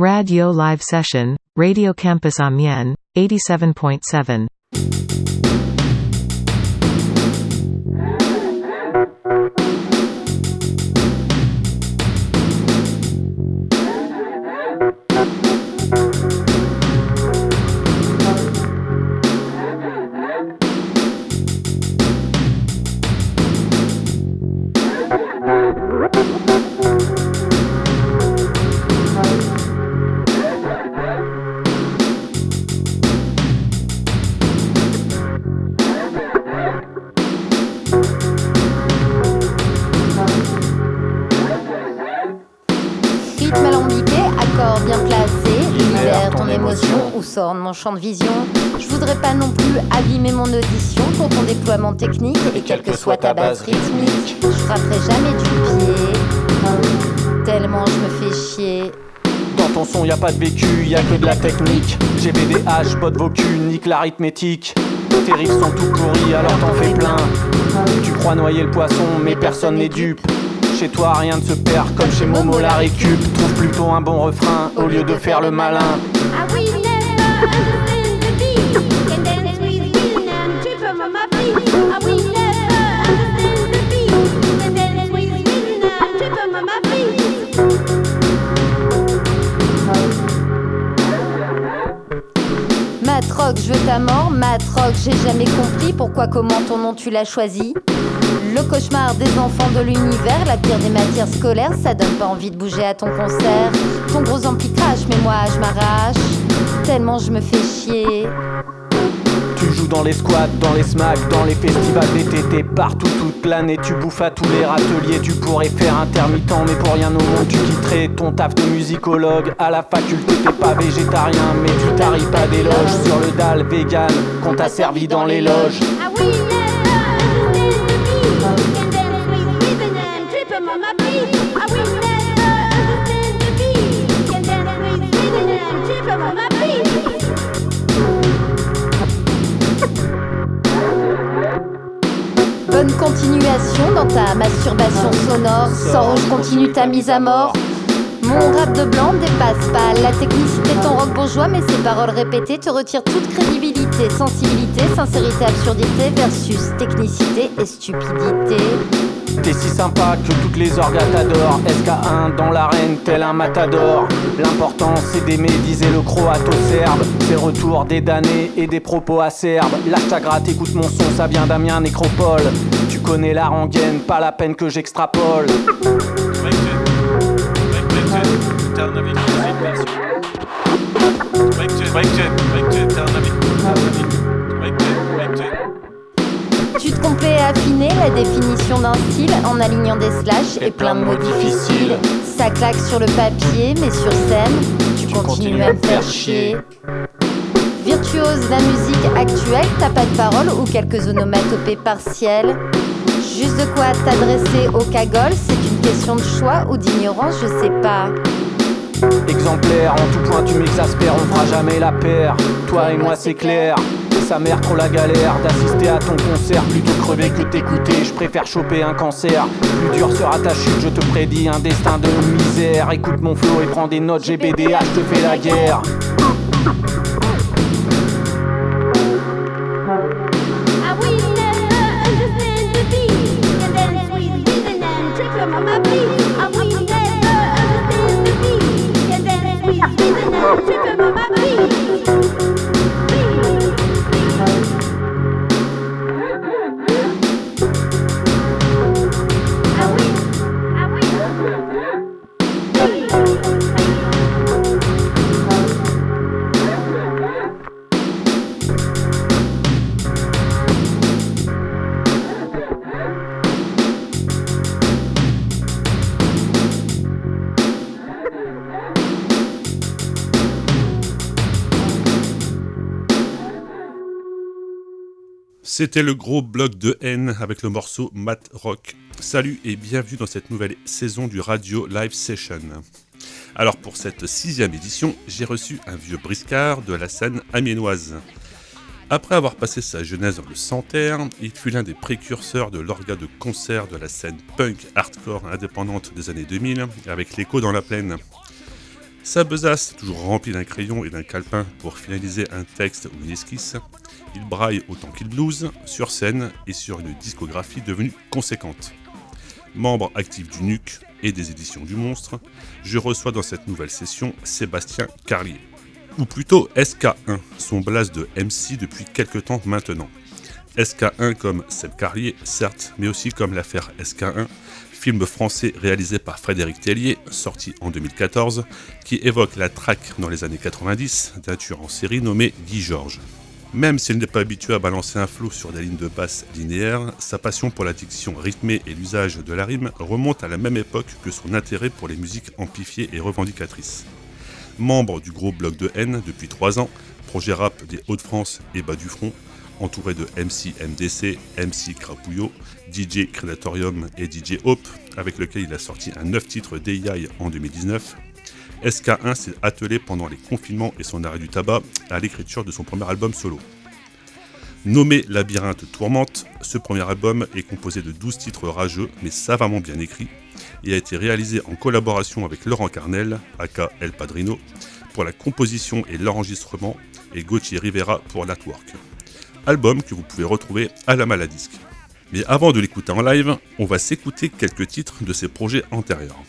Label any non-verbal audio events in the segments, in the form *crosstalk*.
Radio Live Session, Radio Campus Amiens, 87.7. champ de vision. Je voudrais pas non plus abîmer mon audition pour ton déploiement technique et quelle que soit ta base rythmique. Je frapperai jamais du pied, tellement je me fais chier. Dans ton son y a pas de vécu, y a que de la technique. GBDH, bot vocu, nique l'arithmétique. Tes riffs sont tout pourris, alors t'en fais plein. Tu crois noyer le poisson, mais personne n'est dupe. Chez toi rien ne se perd comme chez Momo la récup. Trouve plutôt un bon refrain au lieu de faire le malin. I will je veux ta mort, Matrock, j'ai jamais compris pourquoi, comment ton nom tu l'as choisi. Le cauchemar des enfants de l'univers, la pire des matières scolaires, ça donne pas envie de bouger à ton concert. Ton gros ampli crache, mais moi je m'arrache, tellement je me fais chier. Tu joues dans les squats, dans les smacks, dans les festivals d'été, t'es partout toute l'année, tu bouffes à tous les râteliers, tu pourrais faire intermittent, mais pour rien au monde tu quitterais ton taf de musicologue. À la faculté t'es pas végétarien, mais tu taries pas d'éloges sur le dalle vegan qu'on t'a servi dans les loges. I will ta mise à mort. Mon rap de blanc dépasse pas la technicité de ton rock bourgeois, mais ces paroles répétées te retirent toute crédibilité, sensibilité, sincérité, absurdité versus technicité et stupidité. T'es si sympa que toutes les orgas t'adorent. SK1 dans l'arène, tel un matador. L'important c'est d'aimer, disait le croato-serbe. C'est le retour des damnés et des propos acerbes. Lâche ta gratte, écoute mon son, ça vient d'Amiens Nécropole. Tu connais la rengaine, pas la peine que j'extrapole. Tu te complais à affiner la définition d'un style en alignant des slash et, plein de mots difficiles. Ça claque sur le papier, mais sur scène, tu, continues à me faire chier. Virtuose de la musique actuelle, t'as pas de parole ou quelques onomatopées partielles? Juste de quoi t'adresser au cagole, c'est une question de choix ou d'ignorance, je sais pas. Exemplaire, en tout point tu m'exaspères, on fera jamais la paire. Toi et moi c'est clair. Sa mère trop la galère d'assister à ton concert plutôt crever que t'écouter. Je préfère choper un cancer. Plus dur sera ta chute, je te prédis un destin de misère. Écoute mon flow et prends des notes GBDH, je te fais la guerre. C'était le gros bloc de haine avec le morceau Mat Rock. Salut et bienvenue dans cette nouvelle saison du Radio Live Session. Alors pour cette sixième édition, j'ai reçu un vieux briscard de la scène amiénoise. Après avoir passé sa jeunesse dans le Santerre, il fut l'un des précurseurs de l'orga de concert de la scène punk hardcore indépendante des années 2000, avec l'écho dans la plaine. Sa besace, toujours remplie d'un crayon et d'un calepin pour finaliser un texte ou une esquisse, il braille autant qu'il blues, sur scène et sur une discographie devenue conséquente. Membre actif du NUC et des éditions du Monstre, je reçois dans cette nouvelle session Sébastien Carlier. Ou plutôt SK1, son blase de MC depuis quelques temps maintenant. SK1 comme Seb Carlier, certes, mais aussi comme l'affaire SK1, film français réalisé par Frédéric Tellier, sorti en 2014, qui évoque la traque dans les années 90 d'un tueur en série nommé Guy Georges. Même s'il n'est pas habitué à balancer un flot sur des lignes de basse linéaires, sa passion pour la diction rythmée et l'usage de la rime remonte à la même époque que son intérêt pour les musiques amplifiées et revendicatrices. Membre du gros bloc de N depuis 3 ans, projet rap des Hauts-de-France et Bas du Front, entouré de MC MDC, MC Crapouillot, DJ Credatorium et DJ Hope, avec lequel il a sorti un 9 titres d'AI en 2019. SK1 s'est attelé pendant les confinements et son arrêt du tabac à l'écriture de son premier album solo. Nommé Labyrinthe Tourmente, ce premier album est composé de 12 titres rageux mais savamment bien écrits et a été réalisé en collaboration avec Laurent Carnel, aka El Padrino, pour la composition et l'enregistrement et Gauthier Rivera pour l'artwork album que vous pouvez retrouver à la Maladisque. Mais avant de l'écouter en live, on va s'écouter quelques titres de ses projets antérieurs.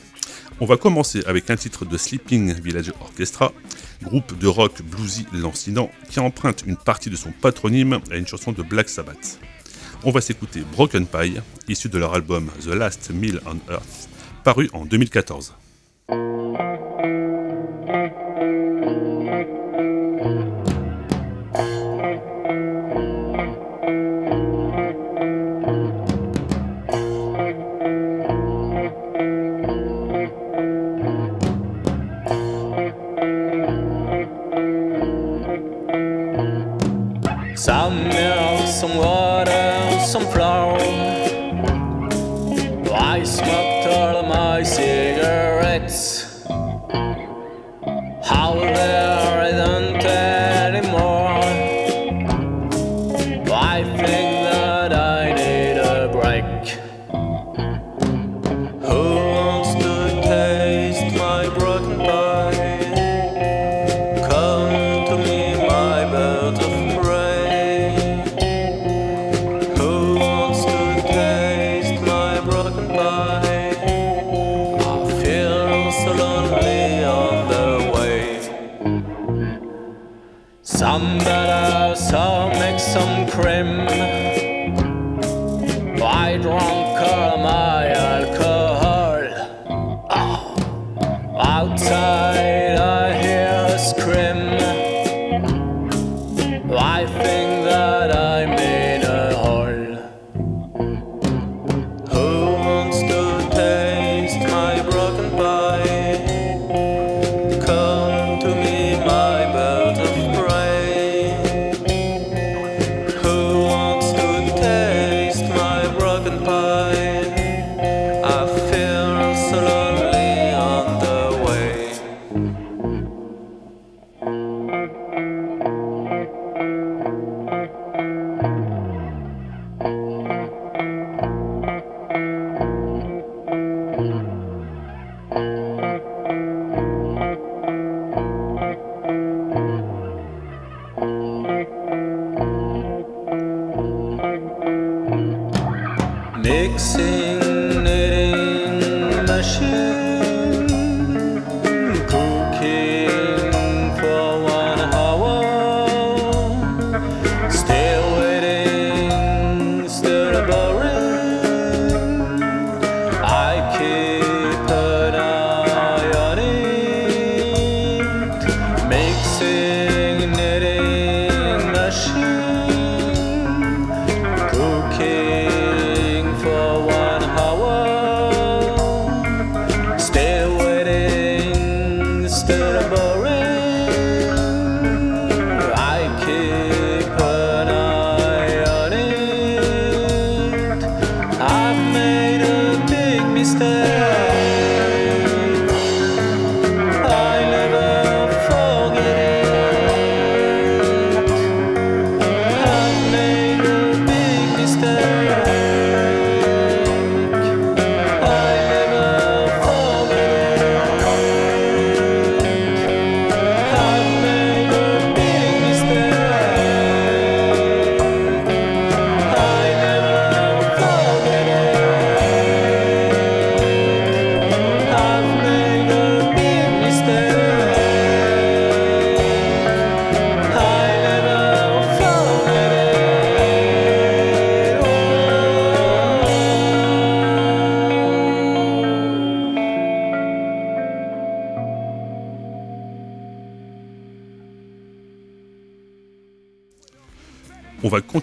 On va commencer avec un titre de Sleeping Village Orchestra, groupe de rock bluesy lancinant qui emprunte une partie de son patronyme à une chanson de Black Sabbath. On va s'écouter Broken Pie, issu de leur album The Last Meal on Earth, paru en 2014.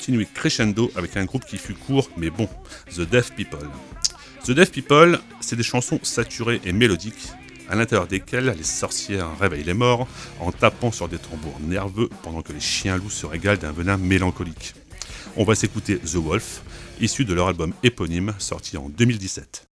Continuer crescendo avec un groupe qui fut court mais bon, The Deaf People. The Deaf People, c'est des chansons saturées et mélodiques, à l'intérieur desquelles les sorcières réveillent les morts en tapant sur des tambours nerveux pendant que les chiens loups se régalent d'un venin mélancolique. On va s'écouter The Wolf, issu de leur album éponyme sorti en 2017.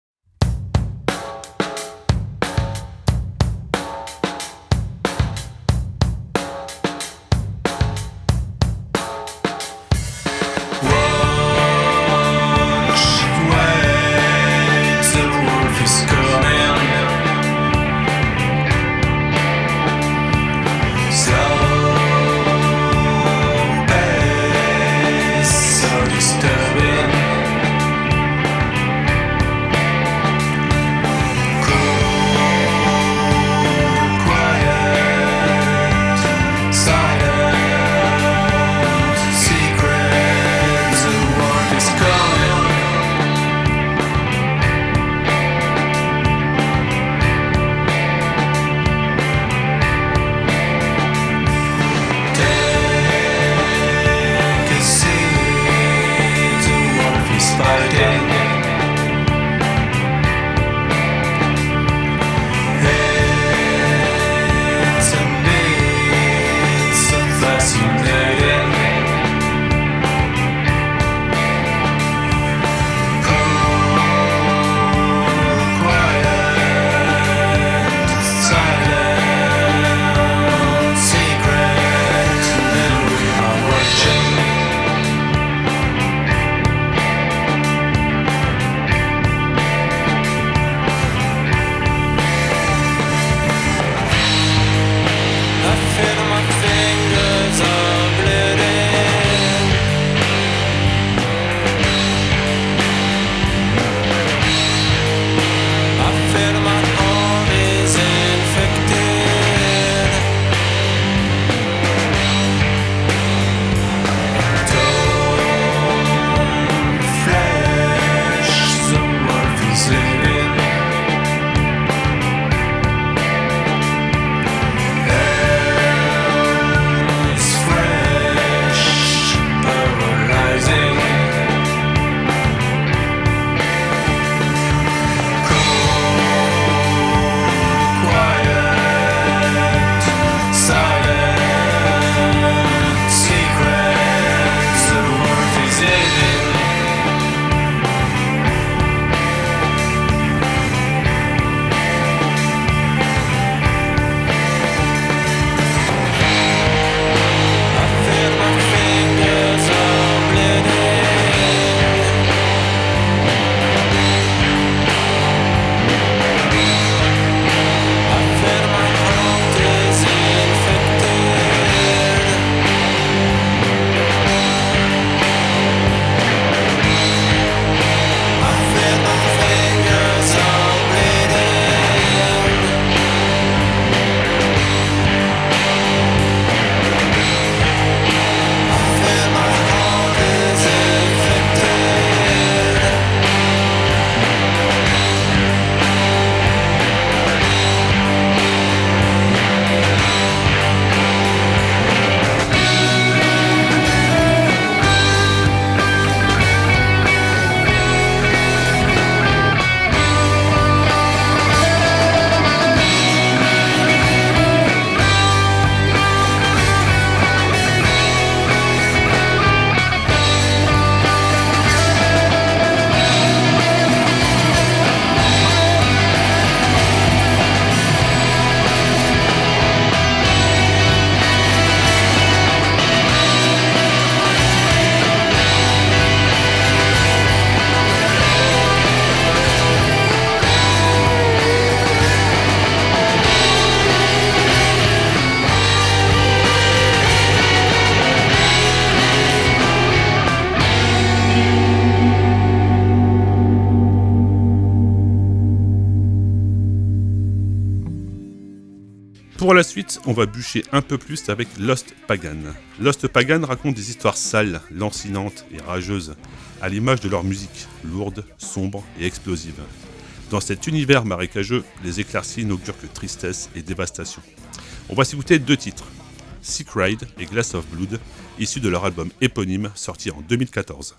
Pour la suite, on va bûcher un peu plus avec Lost Pagan. Lost Pagan raconte des histoires sales, lancinantes et rageuses, à l'image de leur musique, lourde, sombre et explosive. Dans cet univers marécageux, les éclaircies n'augurent que tristesse et dévastation. On va s'écouter deux titres. Sick Ride et Glass of Blood, issus de leur album éponyme sorti en 2014.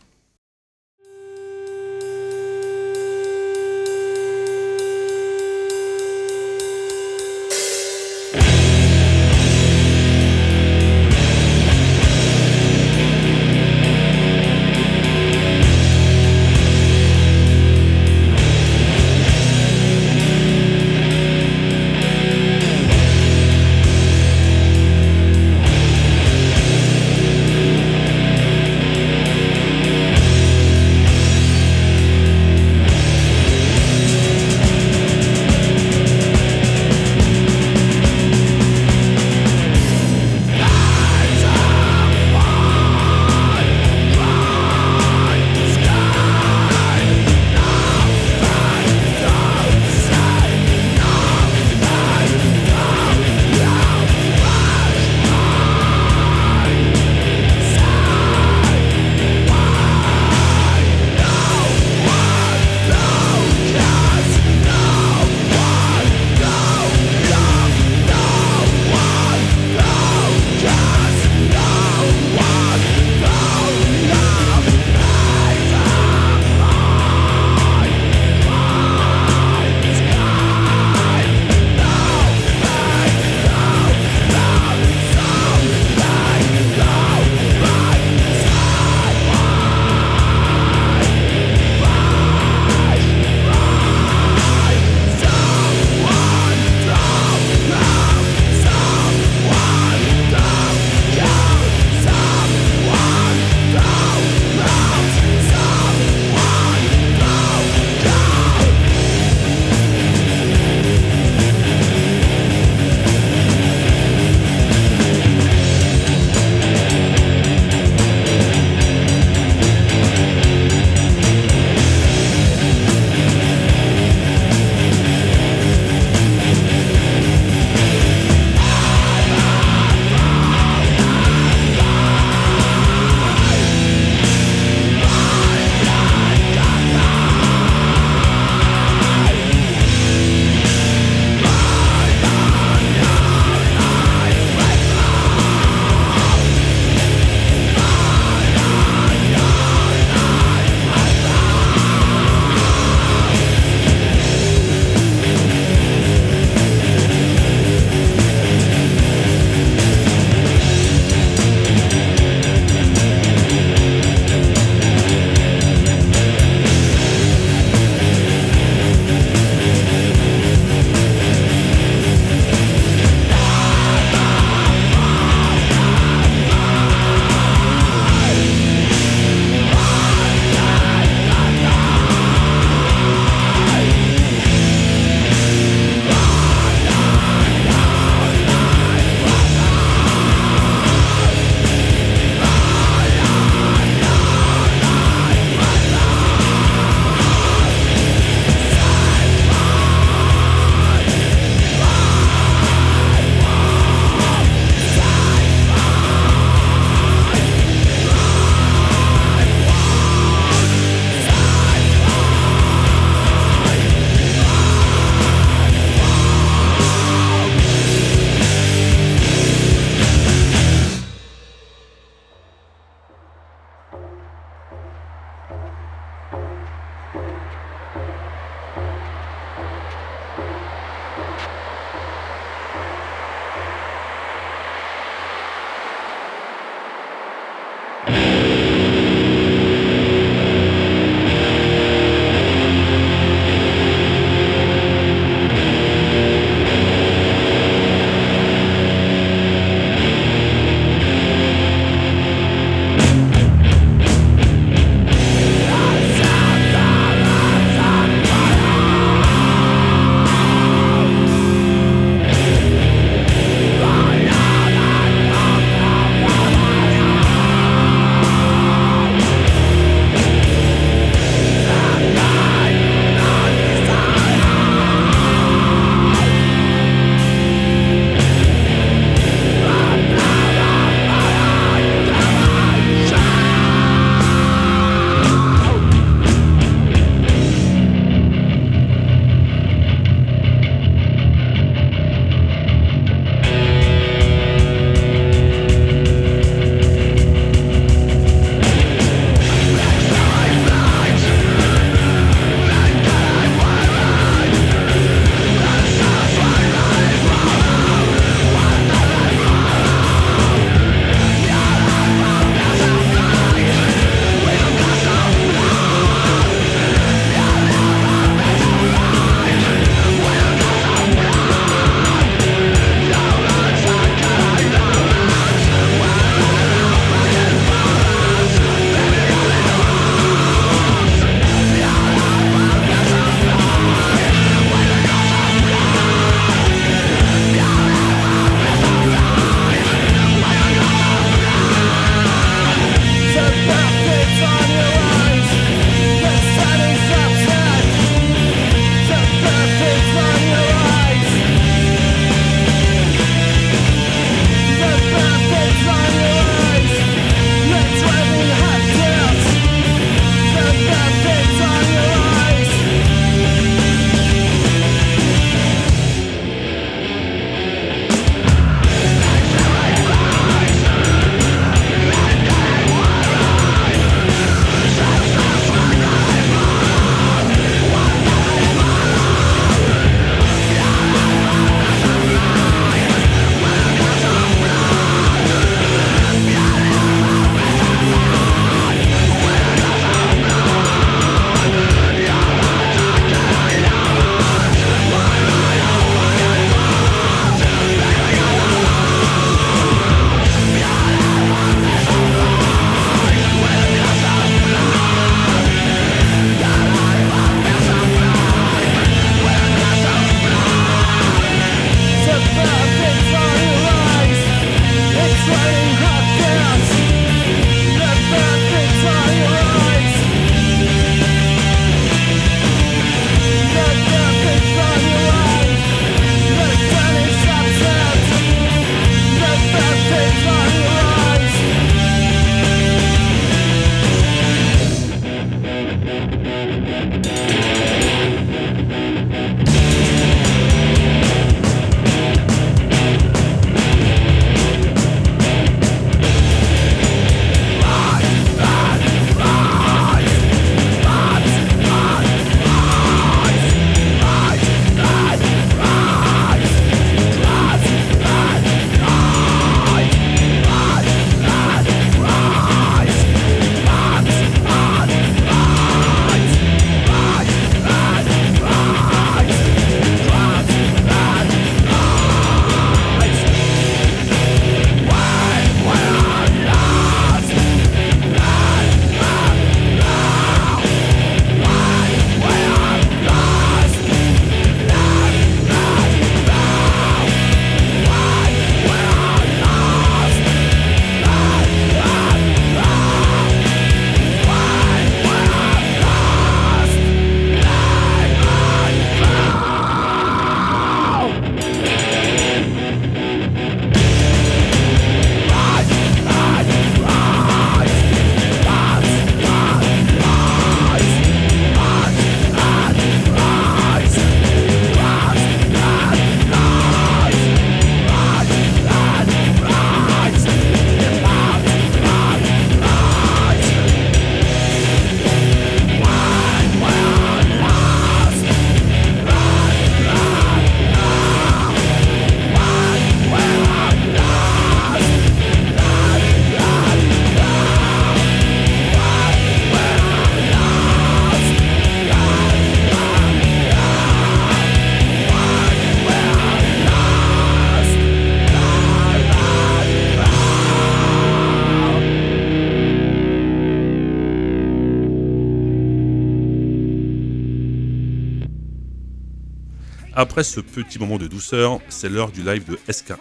Après ce petit moment de douceur, c'est l'heure du live de SK1.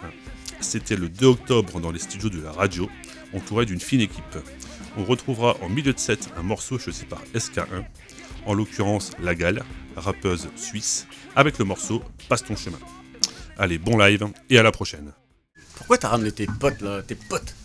C'était le 2 octobre dans les studios de la radio, entouré d'une fine équipe. On retrouvera en milieu de set un morceau choisi par SK1, en l'occurrence La Gale, rappeuse suisse, avec le morceau Passe ton chemin. Allez, bon live et à la prochaine. Pourquoi t'as ramené tes potes là Tes potes?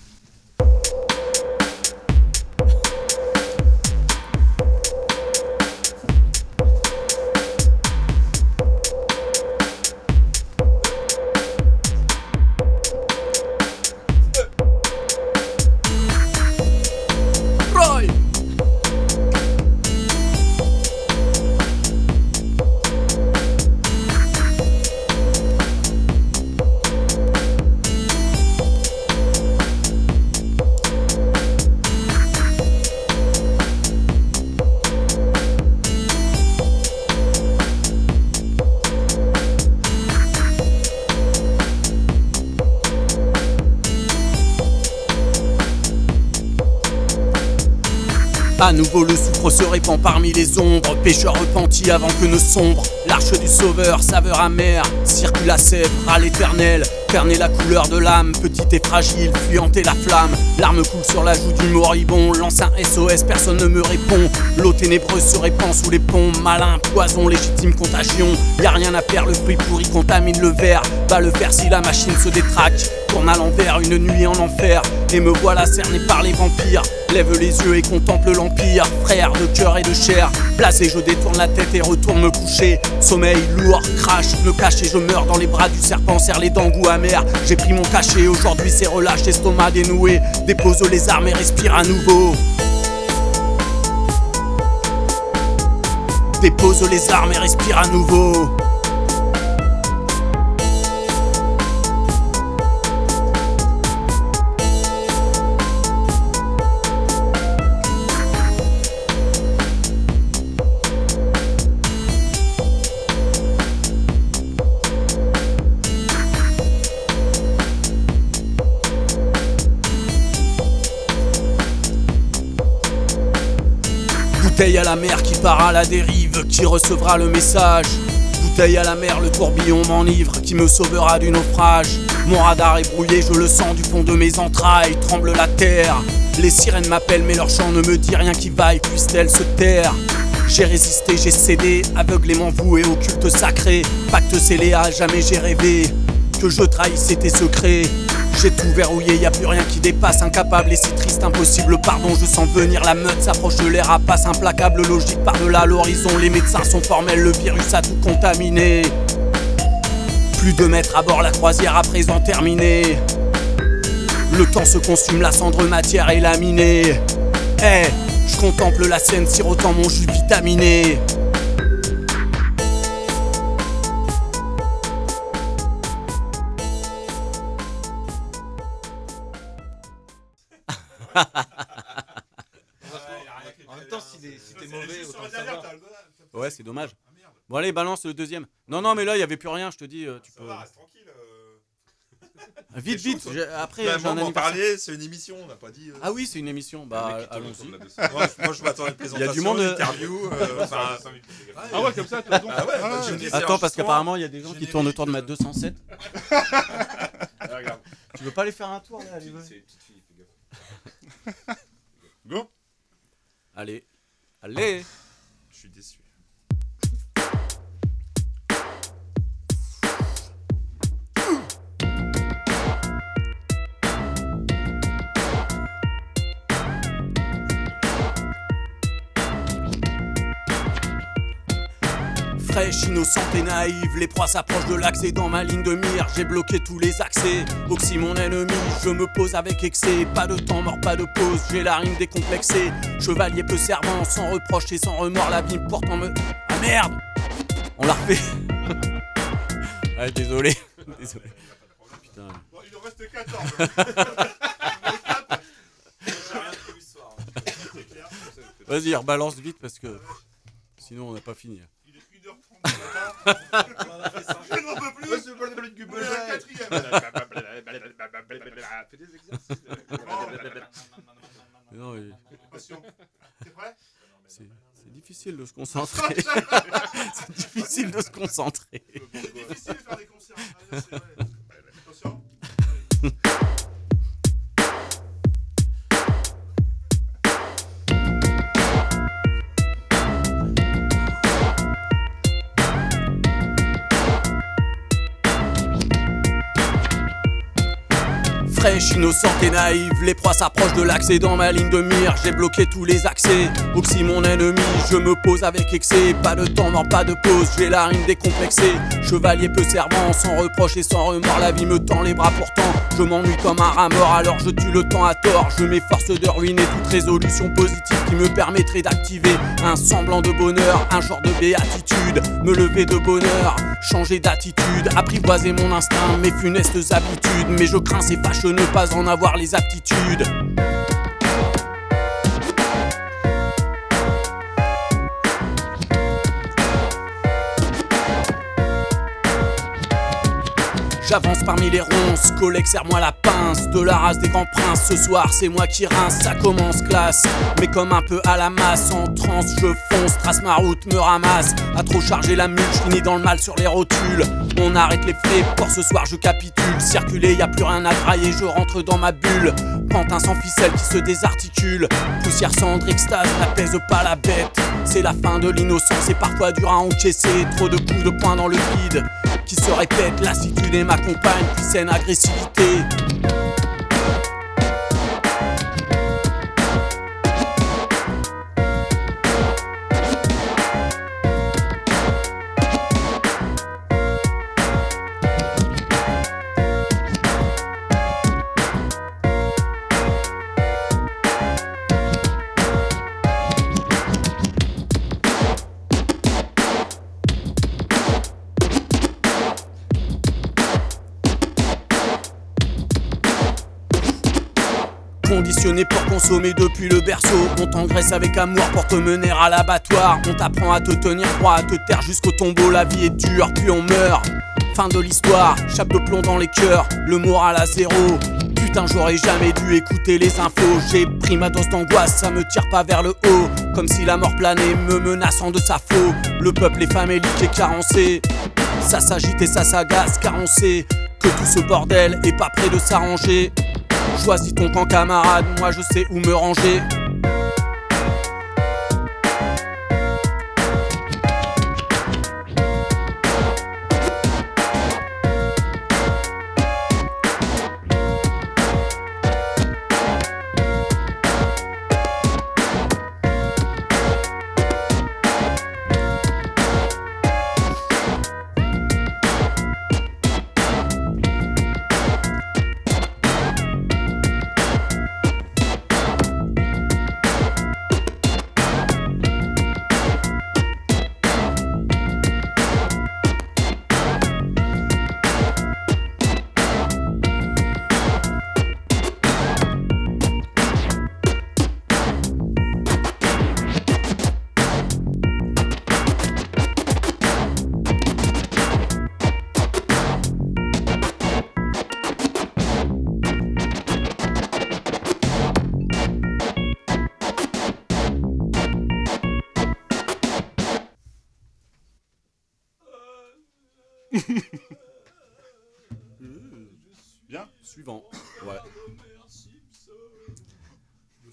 Nouveau le soufre se répand parmi les ombres. Pêcheur repenti avant que ne sombre. L'arche du sauveur, saveur amère. Circule à sèvres à l'éternel. Ferner la couleur de l'âme, petite et fragile Fuyanter la flamme, l'arme coule sur la joue du moribond. Lance un SOS, personne ne me répond. L'eau ténébreuse se répand sous les ponts. Malin, poison, légitime contagion. Y a rien à faire, le fruit pourri contamine le verre Bat le fer si la machine se détraque. Tourne à l'envers, une nuit en enfer. Et me voilà cerné par les vampires Lève les yeux et contemple l'empire Frère de cœur et de chair. Blasé je détourne la tête et retourne me coucher. Sommeil lourd, crash, me cache et je meurs dans les bras du serpent Serre les dents goût amer. J'ai pris mon cachet, aujourd'hui c'est relâche Estomac dénoué, dépose les armes et respire à nouveau. Dépose les armes et respire à nouveau la mer qui part à la dérive, qui recevra le message. Bouteille à la mer, le tourbillon m'enivre, qui me sauvera du naufrage. Mon radar est brouillé, je le sens du fond de mes entrailles, tremble la terre. Les sirènes m'appellent, mais leur chant ne me dit rien qui vaille, puisse-t-elle se taire? J'ai résisté, j'ai cédé, aveuglément voué au culte sacré. Pacte scellé, jamais j'ai rêvé que je trahissais tes secrets. J'ai tout verrouillé, y a plus rien qui dépasse, incapable et si triste, impossible, pardon, je sens venir la meute, s'approche de l'air à passe, implacable, logique par-delà l'horizon, les médecins sont formels, le virus a tout contaminé. Plus de mètres à bord, la croisière à présent terminée. Le temps se consume, la cendre matière est laminée. Eh, je contemple la scène, sirotant mon jus vitaminé. Dommage. Bon, allez, balance le deuxième. Non, non, mais là, il y avait plus rien, je te dis. euh, tu peux... tranquille. *laughs* Vite, vite. j'ai- Après, Bah, j'ai un m'en anniversaire. parler, c'est une émission, on n'a pas dit. euh. Ah oui, c'est une émission. Bah, allons-y. moi, *laughs* je- moi, je m'attends à une Il y a du monde. une euh, interview. euh, *laughs* enfin, Ah ouais, comme ça, toi, donc. Ah ouais, bah, Attends, parce qu'apparemment, il y a des gens qui tournent autour de ma 207. Ah, regarde. Tu veux pas aller faire un tour là allez, vas-y. Go Allez. Allez. Fraîche, innocente et naïve, les proies s'approchent de l'accès dans ma ligne de mire. J'ai bloqué tous les accès. Oxy, mon ennemi, je me pose avec excès. Pas de temps mort, pas de pause, j'ai la rime décomplexée. Chevalier peu servant, sans reproche et sans remords, la vie porte en me. Ah merde On l'a refait. *laughs* ah, désolé. *laughs* désolé. Putain. il en reste 14. *laughs* Vas-y, rebalance vite parce que sinon on n'a pas fini. Il est 1h30 du matin. Je n'en peux plus. C'est pas le but Fais des exercices. Mais non, mais Attention. T'es prêt c'est- c'est- C'est difficile de se concentrer. c'est difficile de se concentrer. C'est difficile de faire des concerts. *laughs* Attention. *laughs* Fraîche, innocente et naïve, les proies s'approchent de l'accès dans ma ligne de mire. J'ai bloqué tous les accès. Oxy, mon ennemi, je me pose avec excès. Pas de temps, non, pas de pause, j'ai la rime décomplexée. Chevalier peu servant, sans reproche et sans remords. La vie me tend les bras pourtant. Je m'ennuie comme un rat mort, alors je tue le temps à tort. Je m'efforce de ruiner toute résolution positive qui me permettrait d'activer un semblant de bonheur, un genre de béatitude. Me lever de bonheur, changer d'attitude, apprivoiser mon instinct, mes funestes habitudes. Mais je crains ces fâcheux ne pas en avoir les aptitudes. J'avance parmi les ronces, collègue serre-moi la pince. De la race des grands princes, ce soir c'est moi qui rince. Ça commence classe, mais comme un peu à la masse. En transe je fonce, trace ma route, me ramasse. À trop charger la mule, je finis dans le mal sur les rotules. On arrête les frais, pour ce soir je capitule. Circuler, y a plus rien à grailler, je rentre dans ma bulle. Pantin sans ficelle qui se désarticule. Poussière cendre, extase, n'apaise pas la bête. C'est la fin de l'innocence et parfois dur à encaisser Trop de coups de poing dans le vide qui se répète, lassitude et ma compagne, puis saine agressivité. Conditionné pour consommer depuis le berceau. On t'engraisse avec amour pour te mener à l'abattoir. On t'apprend à te tenir droit, à te taire jusqu'au tombeau. La vie est dure, puis on meurt. Fin de l'histoire, chape de plomb dans les cœurs. Le moral à zéro. Putain j'aurais jamais dû écouter les infos. J'ai pris ma dose d'angoisse, ça me tire pas vers le haut. Comme si la mort planait, me menaçant de sa faux Le peuple est famélique et carencé. Ça s'agite et ça s'agace car on sait Que tout ce bordel est pas prêt de s'arranger Choisis ton camp camarade, moi je sais où me ranger.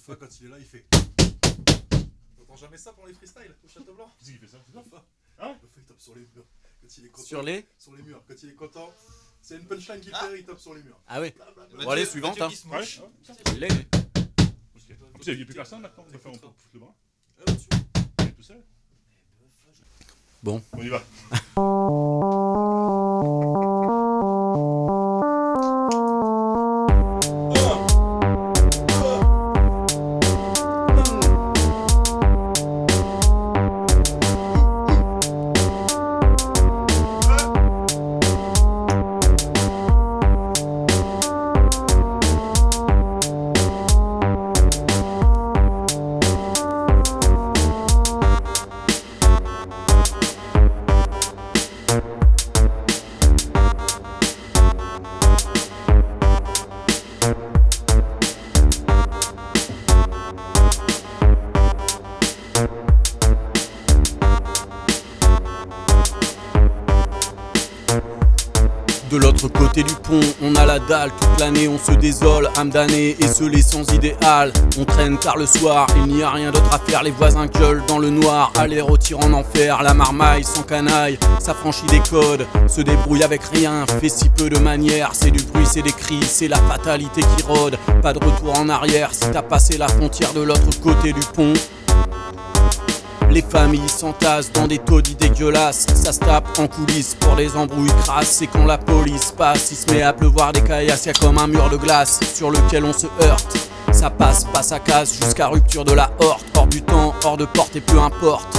Quand il est là, il fait. T'entends jamais ça pour les freestyles au Château Blanc? Qui c'est qui fait ça Le. Ah ouais Le fa, il tape sur les murs. Quand il est content. Sur les Sur les murs. Quand il est content, c'est une punchline qu'il fait, il tape sur les murs. Ah oui. Bon allez, suivante. Hein. Ouais, ouais, ça. Il est. Ok. Vous avez plus personne maintenant On va faire peut foutre le bras Il est tout seul Bon. On y va. *laughs* toute l'année, on se désole, âme damnée et se sans idéal. On traîne tard le soir, il n'y a rien d'autre à faire, les voisins gueulent dans le noir, aller retire en enfer, la marmaille sans canaille, s'affranchit des codes, se débrouille avec rien, fait si peu de manières, c'est du bruit, c'est des cris, c'est la fatalité qui rôde, pas de retour en arrière si t'as passé la frontière de l'autre côté du pont. Les familles s'entassent dans des taudis dégueulasses. Ça se tape en coulisses pour les embrouilles crasses. C'est quand la police passe, il se met à pleuvoir des caillasses. Y'a comme un mur de glace sur lequel on se heurte. Ça passe, pas ça casse jusqu'à rupture de la horte. Hors du temps, hors de porte et peu importe.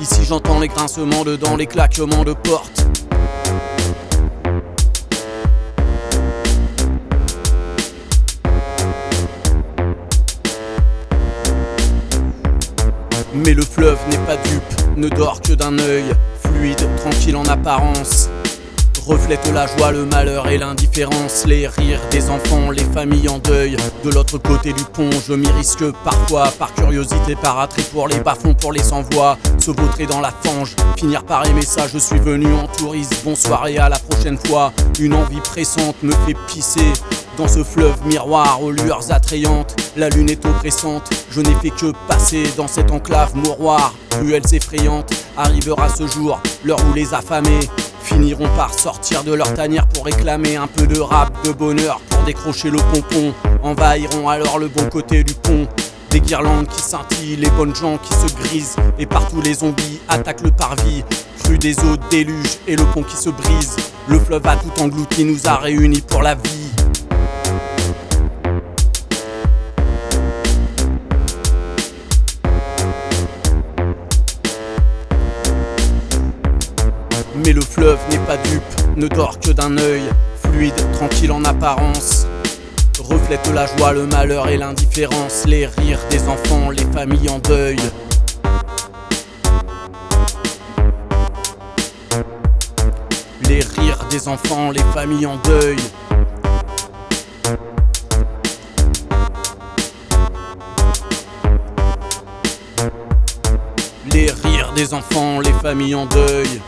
Ici j'entends les grincements de dents, les claquements de porte. Mais le fleuve n'est pas dupe, ne dort que d'un œil, fluide, tranquille en apparence. Reflète la joie, le malheur et l'indifférence, les rires des enfants, les familles en deuil. De l'autre côté du pont, je m'y risque parfois, par curiosité, par attrait pour les bas-fonds, pour les sans-voix, se vautrer dans la fange, finir par aimer ça. Je suis venu en touriste, bonsoir et à la prochaine fois. Une envie pressante me fait pisser dans ce fleuve miroir aux lueurs attrayantes. La lune est oppressante, je n'ai fait que passer dans cette enclave mouroir. Cruelles effrayantes, arrivera ce jour, l'heure où les affamés finiront par sortir de leur tanière pour réclamer un peu de rap, de bonheur, pour décrocher le pompon. Envahiront alors le bon côté du pont. Des guirlandes qui scintillent, les bonnes gens qui se grisent, et partout les zombies attaquent le parvis. Cru des eaux déluge et le pont qui se brise. Le fleuve a tout englouti, nous a réunis pour la vie. Fleuve n'est pas dupe, ne dort que d'un œil, fluide, tranquille en apparence. Reflète la joie, le malheur et l'indifférence, les rires des enfants, les familles en deuil. Les rires des enfants, les familles en deuil. Les rires des enfants, les familles en deuil.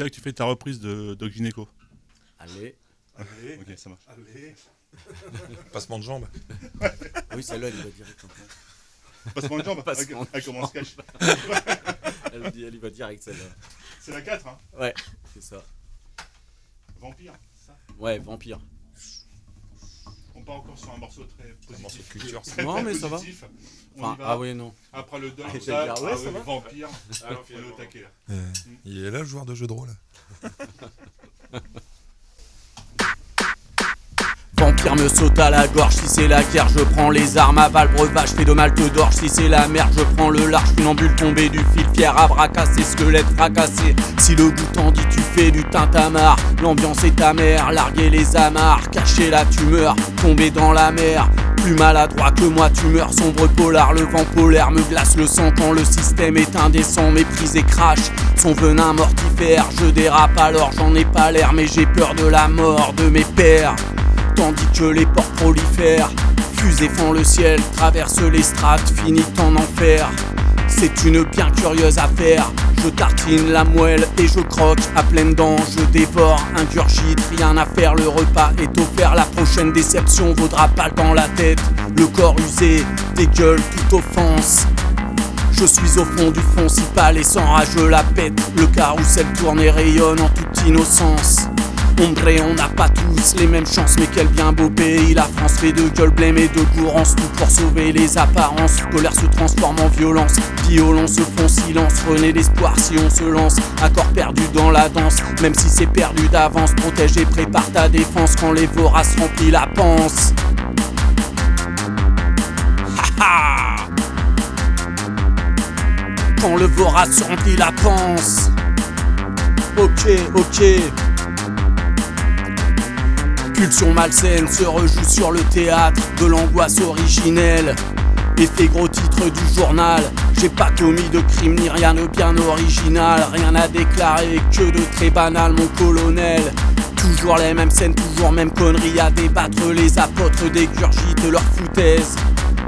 C'est là que tu fais ta reprise de Doc Gineco. Allez. Allez, Ok, ça marche. allez. *laughs* Passement de jambes. *laughs* Oui, celle-là, elle y va direct. Passement de jambe Passement Elle commence cash. *laughs* Elle, dit- elle y va direct, celle-là. C'est la 4, hein Ouais, c'est ça. Vampire, c'est ça? Ouais, vampire. Encore sur un morceau très positif. morceau de *laughs* culture, ça. Très, Non, très mais ça va. positif. On Enfin, y va. ah ouais, non. Après le deuil, Ah, ça, ouais, ah ça va. vampire, *laughs* Alors, on est au taquet, là. Euh, il est là le joueur de jeu de rôle? *laughs* Me saute à la gorge, si c'est la guerre, je prends les armes balles, breuvage, fais de malte d'orge, si c'est la merde, je prends le large, une ambule tombée du fil, fier à bracasser, squelette fracassé, si le goût t'en dit, tu fais du tintamarre, l'ambiance est amère, larguer les amarres, cacher la tumeur, tomber dans la mer, plus maladroit que moi, tu meurs, sombre polar, le vent polaire me glace le sang quand le système est indécent, méprise et crash, son venin mortifère, je dérape alors j'en ai pas l'air, mais j'ai peur de la mort de mes pères. Tandis que les portes prolifèrent, fusées font le ciel, traversent les strates, finit en enfer. C'est une bien curieuse affaire. Je tartine la moelle et je croque à pleines dents. Je dévore, ingurgite, rien à faire. Le repas est offert. La prochaine déception vaudra pas dans la tête. Le corps usé dégueule toute offense. Je suis au fond du fond, si pas les sans rage, je la pète. Le carrousel tourne et rayonne en toute innocence. Ombre, on n'a pas tous les mêmes chances, mais quel bien beau pays. La France fait de gueule blême et de gourance, tout pour sauver les apparences. Colère se transforme en violence, violence se font silence. Prenez l'espoir si on se lance, accord perdu dans la danse. Même si c'est perdu d'avance, protège et prépare ta défense quand les voraces remplissent la panse. Quand le vorace remplit la panse. Ok, ok. Pulsion malsaine se rejoue sur le théâtre de l'angoisse originelle. Effet gros titre du journal. J'ai pas commis de crime ni rien de bien original. Rien à déclarer que de très banal, mon colonel. Toujours les mêmes scènes, toujours même conneries à débattre. Les apôtres dégurgitent leur foutaise.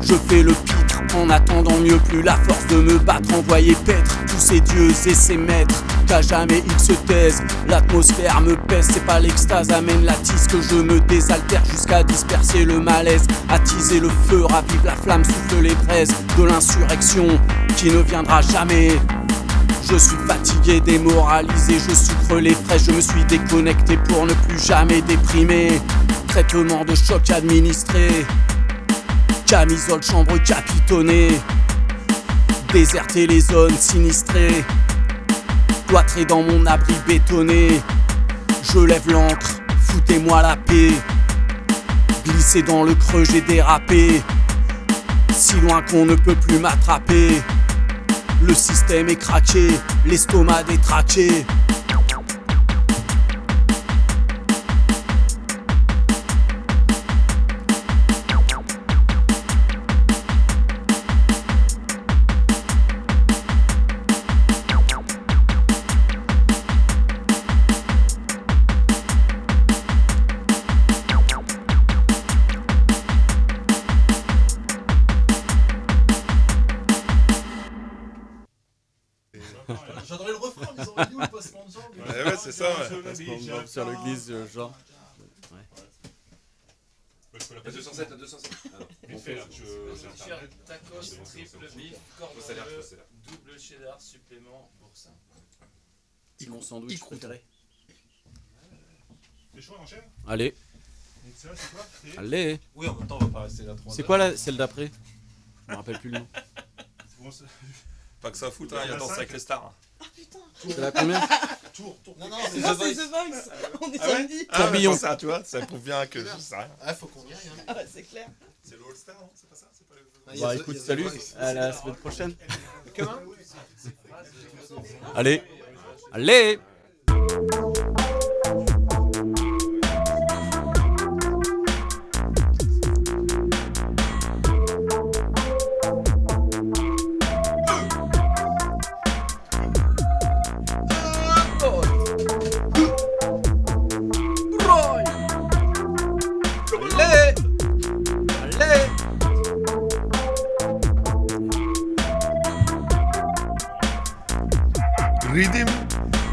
Je fais le pitre en attendant mieux, plus la force de me battre. Envoyer paître tous ces dieux et ces maîtres. Qu'à jamais ils se taisent. L'atmosphère me pèse, c'est pas l'extase. Amène la tisse que je me désaltère jusqu'à disperser le malaise. Attiser le feu, ravive la flamme, souffle les braises de l'insurrection qui ne viendra jamais. Je suis fatigué, démoralisé, je sucre les fraises, je me suis déconnecté pour ne plus jamais déprimer. Traitement de choc administré, camisole chambre capitonnée, déserter les zones sinistrées, dans mon abri bétonné. Je lève l'encre, foutez-moi la paix. Glissé dans le creux, j'ai dérapé, si loin qu'on ne peut plus m'attraper. Le système est craqué, l'estomac détraqué. Euh, genre. La 207, la 207. Vite fait, là, je. Tacos, C'est bon, c'est bon, triple c'est bon. bif, cordon Faut salaire, bleu, faut salaire. double cheddar supplément mon sandwich préféré. Chaud, on enchaîne Allez, Donc c'est là, c'est quoi C'est- allez. Oui, en même temps, on va pas rester là trop C'est quoi la, celle d'après? Je me rappelle plus le nom. Bon, c'est- Pas que ça fout, hein, il y a Danse avec les stars. C'est la combien Tour, tour. Non, non, C'est c'est ça, The. The Voice On est Ah ouais samedi Ah, Tourbillon. mais ça, tu vois, ça prouve bien que je sais rien. Ah, faut qu'on y aille. Hein. Ah ouais, c'est clair. C'est le All-Star, non C'est pas ça C'est pas le. Ah, Bah écoute, salut, à la semaine prochaine. Comment allez Allez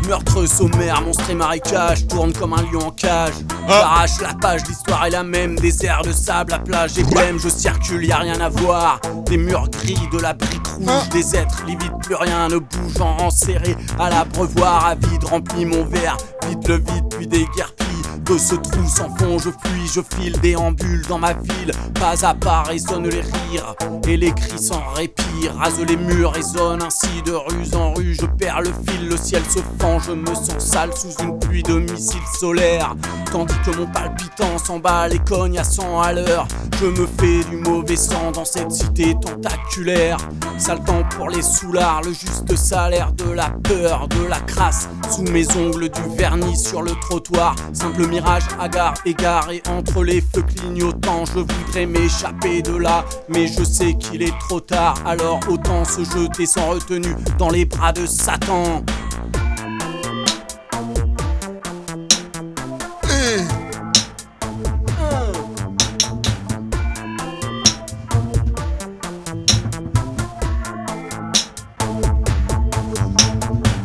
Meurtre sommaire, monstre et marécage, tourne comme un lion en cage. J'arrache la page, l'histoire est la même, des airs de sable à plage et blême, je circule, y a rien à voir. Des murs gris, de la brique rouge, des êtres livides, plus rien ne bouge, en rang serré à l'abreuvoir, à vide, remplit mon verre, vite le vide, puis déguerpille. De ce trou sans fond, je fuis, je file, déambule dans ma ville. Pas à pas résonnent les rires et les cris sans répit. Rase les murs, résonne ainsi de rue en rue. Je perds le fil, le ciel se fend, je me sens sale sous une pluie de missiles solaires. Tandis que mon palpitant s'emballe et cogne à 100 à l'heure. Je me fais du mauvais sang dans cette cité tentaculaire. Sale temps pour les soulards, le juste salaire de la peur, de la crasse. Sous mes ongles, du vernis sur le trottoir. Simple mirage, hagard, égaré entre les feux clignotants. Je voudrais m'échapper de là, mais je sais qu'il est trop tard. Alors autant se jeter sans retenue dans les bras de Satan.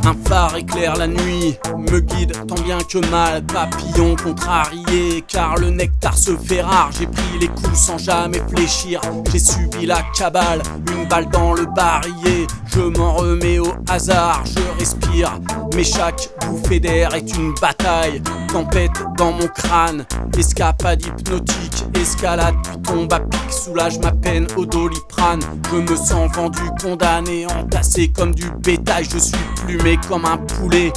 Un phare éclaire la nuit, guide tant bien que mal, papillon contrarié, car le nectar se fait rare. J'ai pris les coups sans jamais fléchir, j'ai subi la cabale, une balle dans le barillet. Je m'en remets au hasard, je respire, mais chaque bouffée d'air est une bataille. Tempête dans mon crâne, escapade hypnotique, escalade puis tombe à pic, soulage ma peine au doliprane. Je me sens vendu, condamné, entassé comme du bétail. Je suis plumé comme un poulet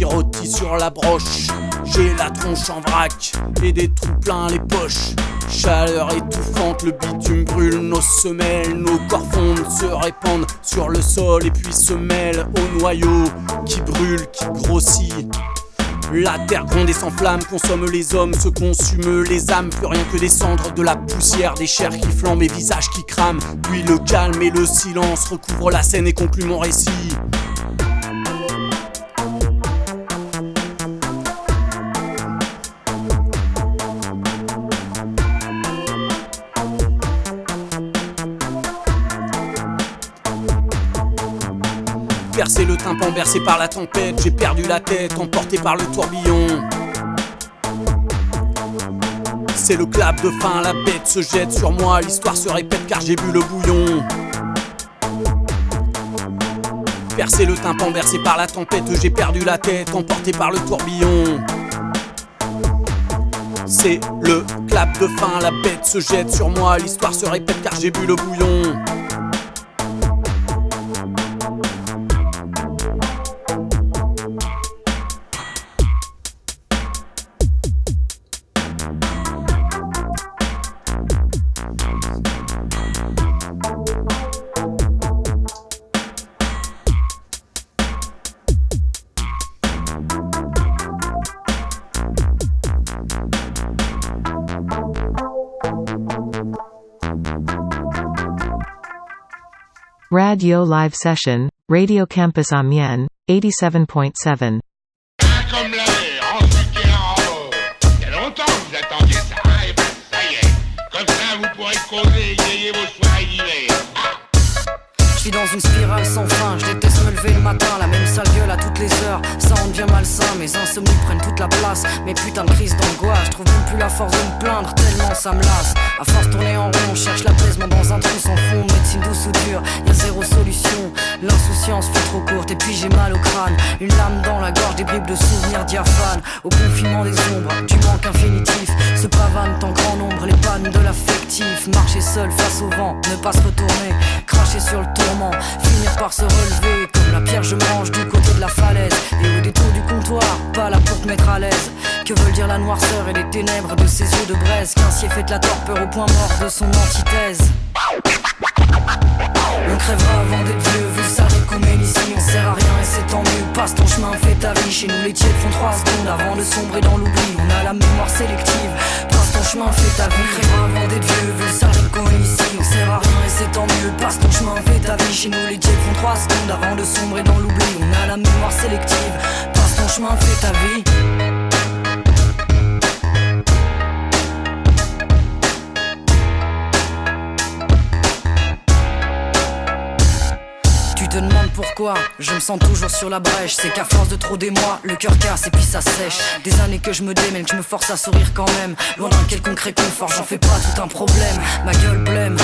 qui rôtit sur la broche. J'ai la tronche en vrac et des trous plein les poches. Chaleur étouffante, le bitume brûle nos semelles, nos corps fondent, se répandent sur le sol et puis se mêlent au noyau qui brûle, qui grossit. La terre gronde et s'enflamme, consomme les hommes, se consume les âmes, plus rien que des cendres, de la poussière, des chairs qui flambent et visages qui crament. Puis le calme et le silence recouvrent la scène et concluent mon récit. Percé le tympan, bercé par la tempête, j'ai perdu la tête, emporté par le tourbillon. C'est le clap de fin, la bête se jette sur moi, l'histoire se répète car j'ai bu le bouillon. Percé le tympan, bercé par la tempête, j'ai perdu la tête, emporté par le tourbillon. C'est le clap de fin, la bête se jette sur moi, l'histoire se répète car j'ai bu le bouillon. Radio Live Session, Radio Campus Amiens, 87.7. Vos soirées d'hiver. Je suis dans une spirale sans fin, je déteste me lever le matin, la même sale gueule à toutes les heures, ça en devient malsain, mes insomnies prennent toute la place, mes putains de crises d'angoisse, je trouve même plus la force de me plaindre, tellement ça me lasse. À force de tourner en rond, je cherche l'apaisement dans un trou sans fond, médecine douce ou dure, y'a zéro solution, l'insouciance fait trop courte et puis j'ai mal au crâne, une lame dans la gorge, des bribes de souvenirs diaphanes, au confinement des ombres, du manque infinitif, se pavanent en grand nombre les pannes de l'affectif, marcher seul face au vent, ne pas se retourner, cracher sur le finir par se relever, comme la pierre je mange du côté de la falaise, et au détour du comptoir, pas là pour te mettre à l'aise, que veulent dire la noirceur et les ténèbres de ses yeux de braise, qu'ainsi est fait la torpeur au point mort de son antithèse. On crèvera avant d'être vieux, le sale qu'on mène ici, on sert à rien et c'est tant mieux. Passe ton chemin, fais ta vie. Chez nous, les tièdes font 3 secondes avant de sombrer dans l'oubli. On a la mémoire sélective. Passe ton chemin, fais ta vie. On crèvera avant d'être vieux, le sale qu'on mène ici, on sert à rien et c'est tant mieux. Passe ton chemin, fais ta vie. Chez nous, les tièdes font 3 secondes avant de sombrer dans l'oubli. On a la mémoire sélective. Passe ton chemin, fais ta vie. Tu pourquoi. Je me sens toujours sur la brèche. C'est qu'à force de trop d'émoi, le cœur casse et puis ça sèche. Des années que je me démène, je me force à sourire quand même. Loin d'un quelconque réconfort, j'en fais pas tout un problème. Ma gueule blême,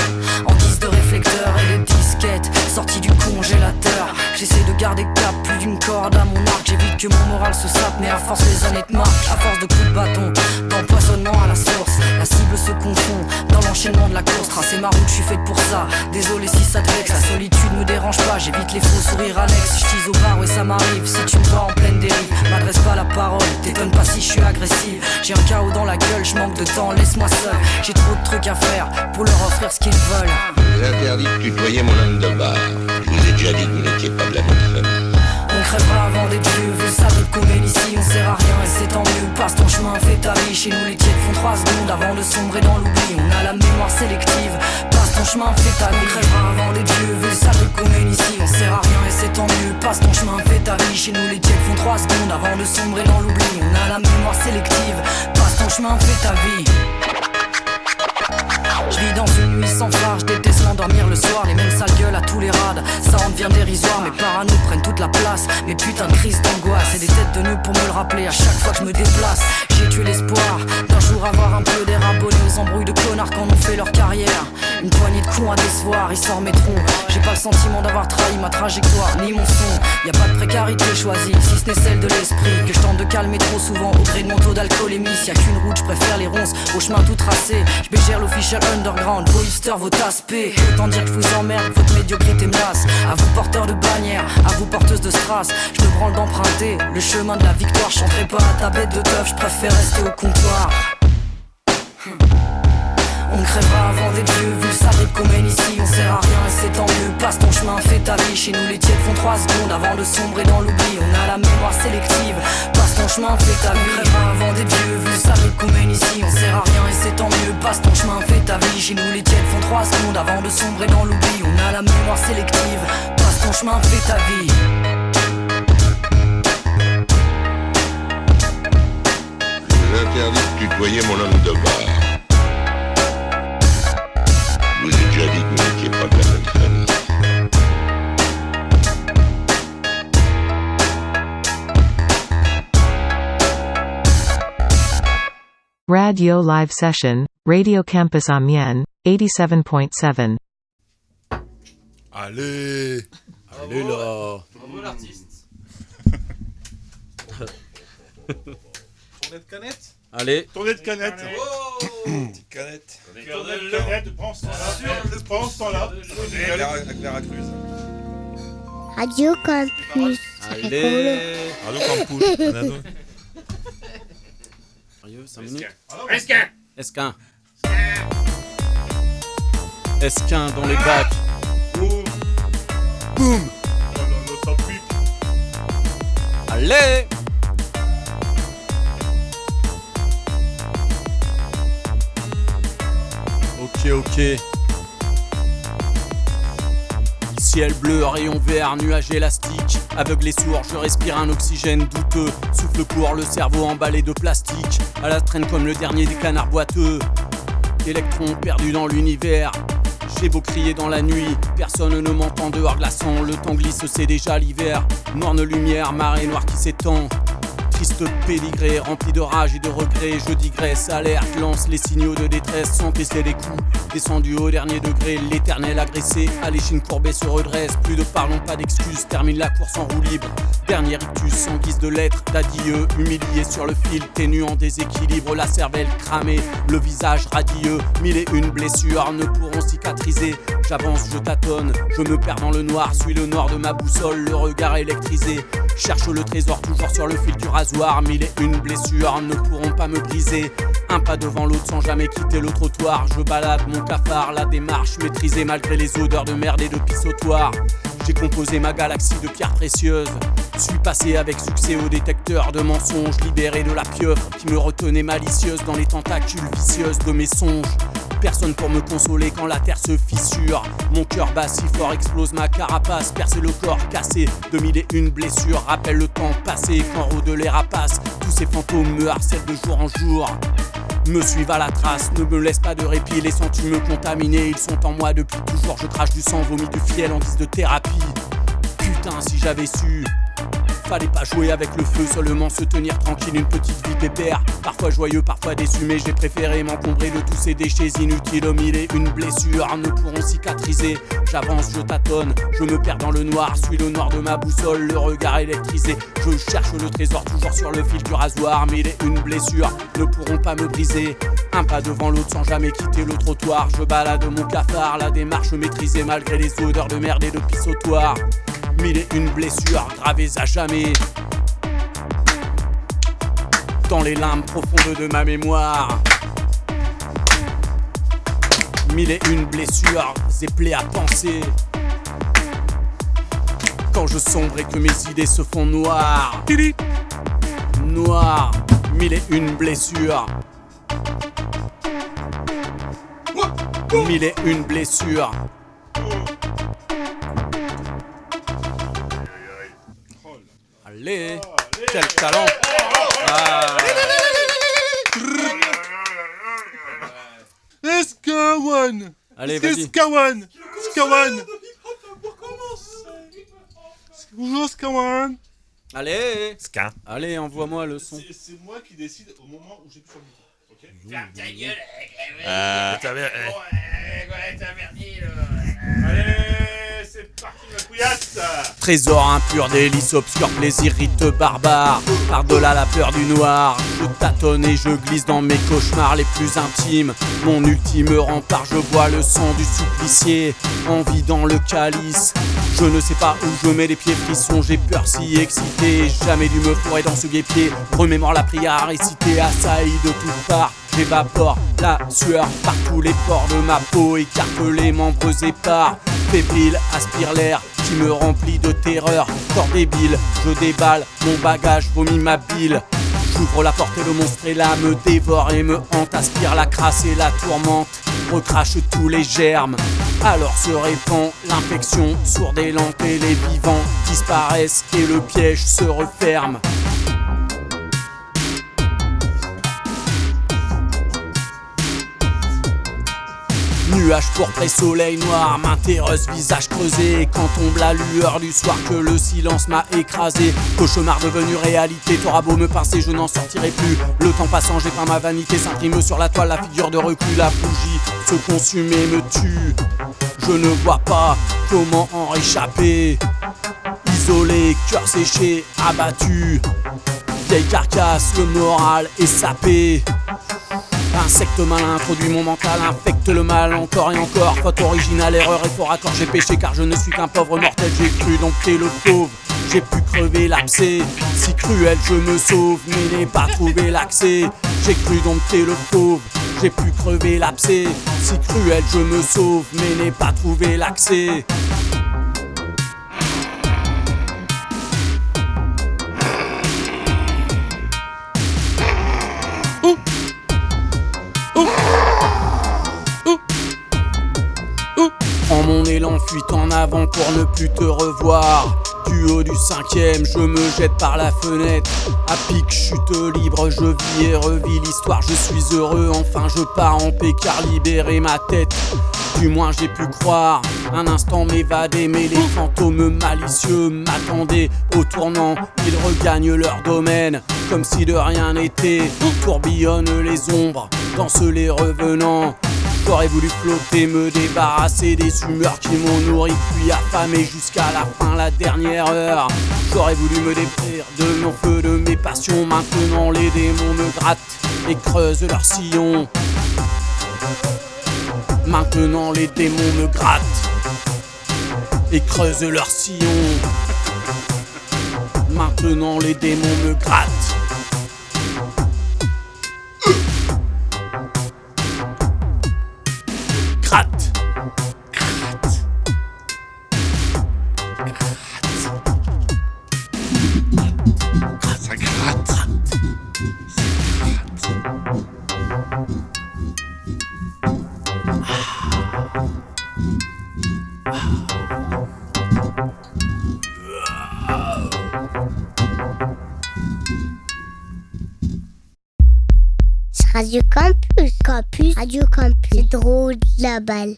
en guise de réflecteur et de disquette. Sortie du congélateur, j'essaie de garder cap. Plus d'une corde à mon arc, j'évite que mon moral se sape. Mais à force les années te marquent, à force de coups de bâton D'empoisonnement à la source, la cible se confond Dans l'enchaînement de la course, tracer ma route, je suis faite pour ça. Désolé si ça te vexe, la solitude me dérange pas J'évite les faux sourires annexes, je au bar, ouais ça m'arrive. Si tu me vois en pleine dérive, m'adresse pas la parole. T'étonnes pas si je suis agressive J'ai un chaos dans la gueule, je manque de temps, laisse-moi seul. J'ai trop de trucs à faire pour leur offrir ce qu'ils veulent. Je vous interdis de tutoyer mon homme de bar. Je vous ai déjà dit que vous n'étiez pas de la même famille. On crèvera avant d'être vieux, vu ça de commun ici, on sert à rien et c'est tant mieux. Chez nous, les tièdes font 3 secondes avant de sombrer dans l'oubli. On a la mémoire sélective. Passe ton chemin, fais ta vie. Crèvera avant d'être vieux, vu ça de commun ici, on sert à rien et c'est tant mieux. Passe ton chemin, fais ta vie. Chez nous, les tièdes font 3 secondes avant de sombrer dans l'oubli. On a la mémoire sélective. Passe ton chemin, fais ta vie. Je vis dans une nuit sans phare, je déteste m'endormir le soir. Les mêmes sales gueules à tous les rades, ça en devient dérisoire. Mes parano prennent toute la place, mes putains de crises d'angoisse. Et des têtes de nœuds pour me le rappeler à chaque fois que je me déplace. J'ai tué l'espoir d'un jour avoir un peu d'air abonné aux embrouilles de connards quand on fait leur carrière. Une poignée de cons à décevoir, ils s'en remettront. J'ai pas le sentiment d'avoir trahi ma trajectoire ni mon son. Y a pas de précarité choisie, si ce n'est celle de l'esprit. Que je tente de calmer trop souvent au gré de mon taux d'alcoolémie. S'il y a qu'une route, je préfère les ronces au chemin tout tracé. Je bégère l'official underground, vos hipsters, vos taspés. Autant dire que je vous emmerde, votre médiocrité me. À vous porteurs de bannières, à vous porteuses de strass. Je me branle d'emprunter le chemin de la victoire. Je chanterai pas à ta bête de teuf, je préfère rester au comptoir. On crèvera avant des dieux, vu le sable qu'on mène ici, on sert à rien et c'est tant mieux. Passe ton chemin, fais ta vie. Chez nous, les tièdes font 3 secondes avant de sombrer dans l'oubli. On a la mémoire sélective. Passe ton chemin, fais ta vie. On crèvera avant des dieux, vu le sable qu'on mène ici, on sert à rien et c'est tant mieux. Passe ton chemin, fais ta vie. Chez nous, les tièdes font 3 secondes avant de sombrer dans l'oubli. On a la mémoire sélective. Passe ton chemin, fais ta vie. De tutoyer mon homme de bar. Je vous ai déjà dit que vous n'étiez pas de la même famille. Radio Live Session, Radio Campus Amiens, 87.7. Allez Allez là Bravo l'artiste. *laughs* *laughs* Tournée de canette Allez, Tournée de canette. Petite canette. Tournée de canette. Prends ce temps-là. Prends ce temps-là. Racluse. Radio Campus. allez Radio Campus. Sérieux, 5 minutes Esquin Esquin Esquin dans les bacs Boum. Boum Oh. Allez Ok. Ciel bleu, rayon vert, nuage élastique. Aveugle et sourd, je respire un oxygène douteux. Souffle court, le cerveau emballé de plastique. À la traîne comme le dernier des canards boiteux. Électron perdu dans l'univers. J'ai beau crier dans la nuit, personne ne m'entend dehors glaçant. Le temps glisse, c'est déjà l'hiver. Morne lumière, marée noire qui s'étend. Triste pédigré, rempli de rage et de regret, je digresse, alerte, lance les signaux de détresse sans baisser les coups. Descendu au dernier degré, l'éternel agressé, à l'échine courbée se redresse, plus de parlons, pas d'excuses, termine la course en roue libre. Dernier ictus sans guise de lettres, d'adieu, humilié sur le fil, ténu en déséquilibre, la cervelle cramée, le visage radieux, mille et une blessures ne pourront cicatriser. J'avance, je tâtonne, je me perds dans le noir, suis le noir de ma boussole, le regard électrisé. Cherche le trésor toujours sur le fil du rasoir, mille et une blessures ne pourront pas me briser. Un pas devant l'autre sans jamais quitter le trottoir. Je balade mon cafard, la démarche maîtrisée malgré les odeurs de merde et de pissotoir. J'ai composé ma galaxie de pierres précieuses. Suis passé avec succès au détecteur de mensonges, libéré de la pieuvre qui me retenait malicieuse dans les tentacules vicieuses de mes songes. Personne pour me consoler quand la terre se fissure. Mon cœur bat si fort, explose ma carapace, percer le corps cassé. De mille et une blessures, rappelle le temps passé quand rôdent les rapaces. Tous ces fantômes me harcèlent de jour en jour. Me suivent à la trace, ne me laisse pas de répit, les sens me contaminer, ils sont en moi depuis toujours. Je crache du sang, vomi du fiel en guise de thérapie. Putain, si j'avais su. Fallait pas jouer avec le feu, seulement se tenir tranquille, une petite vie pépère. Parfois joyeux, parfois déçu, j'ai préféré m'encombrer de tous ces déchets inutiles. Au mille et une blessure ne pourront cicatriser. J'avance, je tâtonne, je me perds dans le noir, suis le noir de ma boussole, le regard électrisé. Je cherche le trésor toujours sur le fil du rasoir, mille et une blessure ne pourront pas me briser. Un pas devant l'autre sans jamais quitter le trottoir. Je balade mon cafard, la démarche maîtrisée malgré les odeurs de merde et de pissotoir. Mille et une blessures gravées à jamais Dans les limbes profondes de ma mémoire. Mille et une blessures et plaies à penser. Quand je sombre et que mes idées se font noires. Noires. Mille et une blessures. Mille et une blessures Allez, quel talent. Ah. Allez, vas-y. Skawan Skawan Bonjour Skawan Allez. Ska. Allez, envoie-moi le son. C'est- moi qui décide au moment où j'ai plus le. Ok? Ferme ta gueule Euh, Allez, c'est parti ma couillasse Trésor impur, délice obscur, plaisir, rite barbare. Par-delà la peur du noir, je tâtonne et je glisse dans mes cauchemars les plus intimes. Mon ultime rempart, je bois le sang du supplicié, envie dans le calice. Je ne sais pas où je mets les pieds frissons, j'ai peur si excité. Jamais dû me fourrer dans ce guépier. Remémore la prière à réciter, assailli de toutes parts. J'évapore la sueur par tous les pores de ma peau, écarte les membres épars. Fébrile, aspire l'air qui me remplit de terreur. Corps débile, je déballe mon bagage, vomis ma bile. J'ouvre la porte et le monstre est là, me dévore et me hante, aspire la crasse et la tourmente, recrache tous les germes. Alors se répand l'infection, sourde et lampes et les vivants disparaissent et le piège se referme. Nuages pourpre et soleil noir, m'interroge, visage creusé. Quand tombe la lueur du soir, que le silence m'a écrasé. Cauchemar devenu réalité, t'auras beau me pincer, je n'en sortirai plus. Le temps passant, j'ai peint ma vanité, s'imprime sur la toile la figure de recul. La bougie se consume et me tue. Je ne vois pas comment en réchapper. Isolé, cœur séché, abattu. Vieille carcasse, le moral est sapé. Insecte malin introduit mon mental, infecte le mal encore et encore. Faute originale, erreur et fort accord, j'ai péché car je ne suis qu'un pauvre mortel. J'ai cru dompter le pauvre, j'ai pu crever l'abcès. Si cruel, je me sauve, mais n'ai pas trouvé l'accès. J'ai cru dompter le pauvre, j'ai pu crever l'abcès. Si cruel, je me sauve, mais n'ai pas trouvé l'accès. Mon élan, fuite en avant pour ne plus te revoir. Du haut du cinquième, je me jette par la fenêtre. À pic, chute libre, je vis et revis l'histoire. Je suis heureux, enfin je pars en paix car libérer ma tête. Du moins j'ai pu croire, un instant m'évader, mais les fantômes malicieux m'attendaient au tournant. Ils regagnent leur domaine, comme si de rien n'était. Tourbillonnent les ombres, dansent les revenants. J'aurais voulu flotter, me débarrasser des humeurs qui m'ont nourri, puis affamé jusqu'à la fin, la dernière heure. J'aurais voulu me défaire de mon feu, de mes passions. Maintenant les démons me grattent et creusent leur sillon. Maintenant les démons me grattent et creusent leur sillon. Maintenant les démons me grattent. Radio Campus. Campus. Radio Campus. C'est drôle la balle.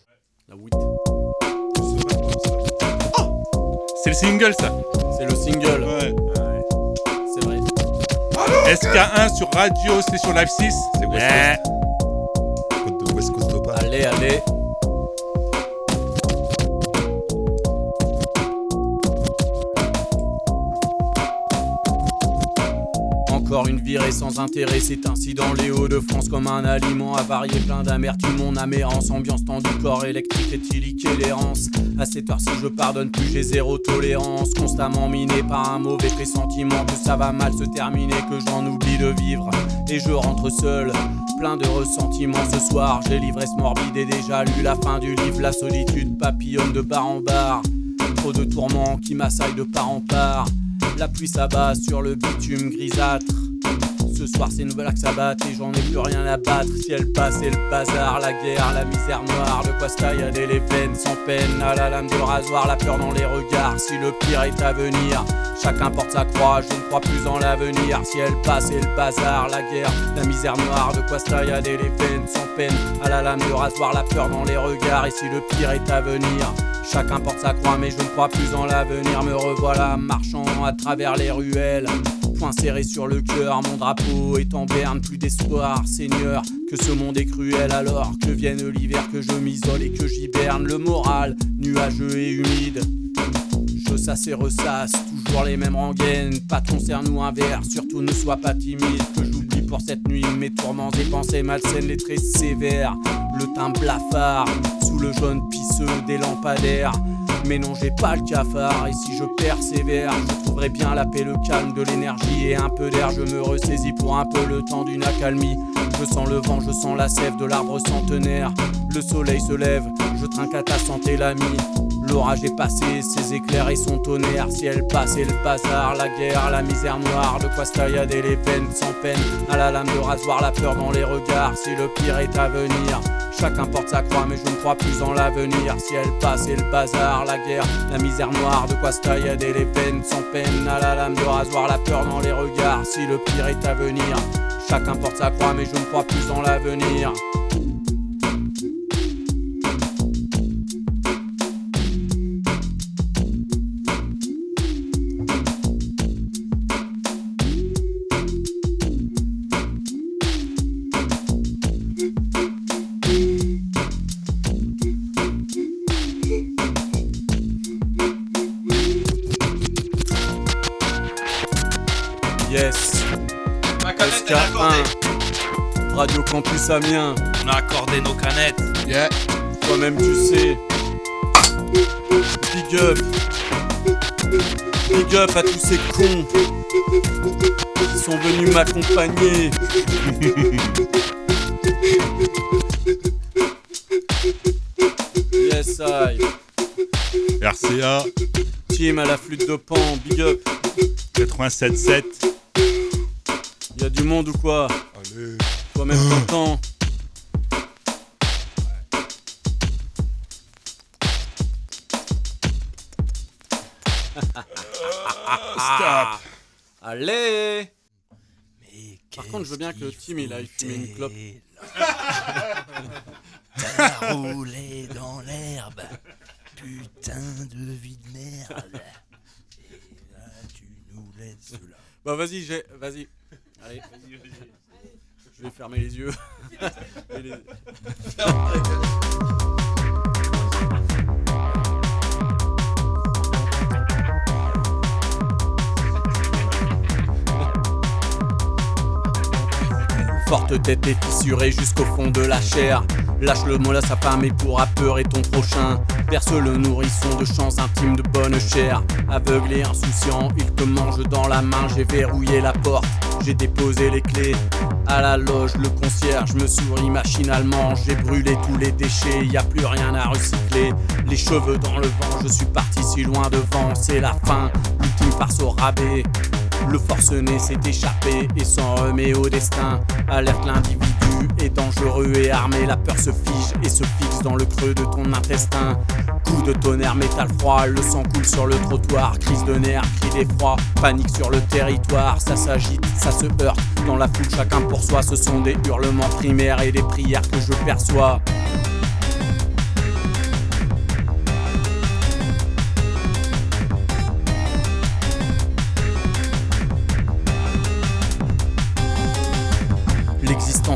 C'est le single, ça. C'est le single. Ouais. C'est vrai. SK1 sur Radio Station Live 6. C'est West Ouais. Côte de West Coast Opal. Allez, allez. Une virée sans intérêt, c'est ainsi dans les Hauts-de-France comme un aliment avarié plein d'amertume. Mon amérance, ambiance tendue, corps électrique, éthylique et l'errance. À cette heure-ci, je pardonne plus, j'ai zéro tolérance. Constamment miné par un mauvais pressentiment que ça va mal se terminer, que j'en oublie de vivre. Et je rentre seul, plein de ressentiments ce soir. J'ai l'ivresse morbide et déjà lu la fin du livre. La solitude papillonne de bar en bar. Trop de tourments qui m'assaillent de part en part. La pluie s'abat sur le bitume grisâtre. Ce soir c'est une blague Sabbath et j'en ai plus rien à battre. Si elle passe, c'est le bazar, la guerre, la misère noire. De quoi se taillader les veines sans peine. À la lame de rasoir, la peur dans les regards. Si le pire est à venir, chacun porte sa croix. Je ne crois plus en l'avenir. Si elle passe, c'est le bazar, la guerre, la misère noire. De quoi se taillader les veines sans peine. À la lame de rasoir, la peur dans les regards. Et si le pire est à venir, chacun porte sa croix. Mais je ne crois plus en l'avenir. Me revoilà marchant à travers les ruelles. Point serré sur le cœur, mon drapeau est en berne, plus d'espoir, Seigneur, que ce monde est cruel alors que vienne l'hiver, que je m'isole et que j'hiberne, le moral nuageux et humide. Je sasse et ressasse, toujours les mêmes rengaines, pas de concert ou un verre, surtout ne sois pas timide, que j'oublie pour cette nuit mes tourments et pensées malsaines, les traits sévères, le teint blafard, sous le jaune pisseux des lampadaires. Mais non, j'ai pas le cafard, et si je persévère, je trouverai bien la paix, le calme, de l'énergie et un peu d'air. Je me ressaisis pour un peu le temps d'une accalmie. Je sens le vent, je sens la sève de l'arbre centenaire. Le soleil se lève, je trinque à ta santé, l'ami. L'orage est passé, ses éclairs et son tonnerre. Si elle passe, et le bazar, la guerre, la misère noire. De quoi se taillader les veines sans peine. À la lame de rasoir, la peur dans les regards. Si le pire est à venir, chacun porte sa croix, mais je ne crois plus en l'avenir. Si elle passe, et le bazar, la guerre, la misère noire. De quoi se taillader les veines sans peine. À la lame de rasoir, la peur dans les regards. Si le pire est à venir, chacun porte sa croix, mais je ne crois plus en l'avenir. On a accordé nos canettes. Yeah. Toi-même tu sais. Big up. Big up à tous ces cons qui sont venus m'accompagner. *laughs* yes I. RCA. Team à la flûte de pan, big up. 87.7. Y a du monde ou quoi? Allez. Toi-même content. *laughs* Stop. Allez Par contre, je veux bien que Tim il aille fumer une clope. T'as roulé dans l'herbe, putain de vie de merde. Et là, tu nous laisses là. Bah vas-y, j'ai... Vas-y. Allez. Je vais fermer les yeux. *laughs* Et les- *laughs* Forte tête et fissurée jusqu'au fond de la chair. Lâche le mot à sa femme et pourra peurer ton prochain. Perce le nourrisson de chants intimes de bonne chair. Aveugle et insouciant, il te mange dans la main. J'ai verrouillé la porte, j'ai déposé les clés. À la loge, le concierge me sourit machinalement. J'ai brûlé tous les déchets, y a plus rien à recycler. Les cheveux dans le vent, je suis parti si loin devant. C'est la fin, l'ultime farce au rabais. Le forcené s'est échappé et s'en remet au destin. Alerte l'individu est dangereux et armé. La peur se fige et se fixe dans le creux de ton intestin. Coup de tonnerre, métal froid, le sang coule sur le trottoir. Crise de nerfs, cri d'effroi, panique sur le territoire. Ça s'agite, ça se heurte. Dans la foule, chacun pour soi. Ce sont des hurlements primaires et des prières que je perçois.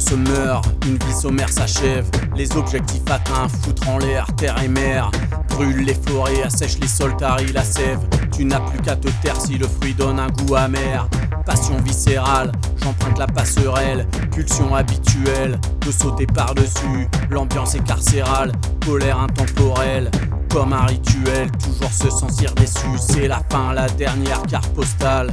L'existence meurt, une vie sommaire s'achève. Les objectifs atteints, foutre en l'air, terre et mer. Brûle les forêts, assèche les sols, tarit la sève. Tu n'as plus qu'à te taire si le fruit donne un goût amer. Passion viscérale, j'emprunte la passerelle. Pulsion habituelle, de sauter par-dessus. L'ambiance est carcérale, colère intemporelle. Comme un rituel, toujours se sentir déçu. C'est la fin, la dernière carte postale.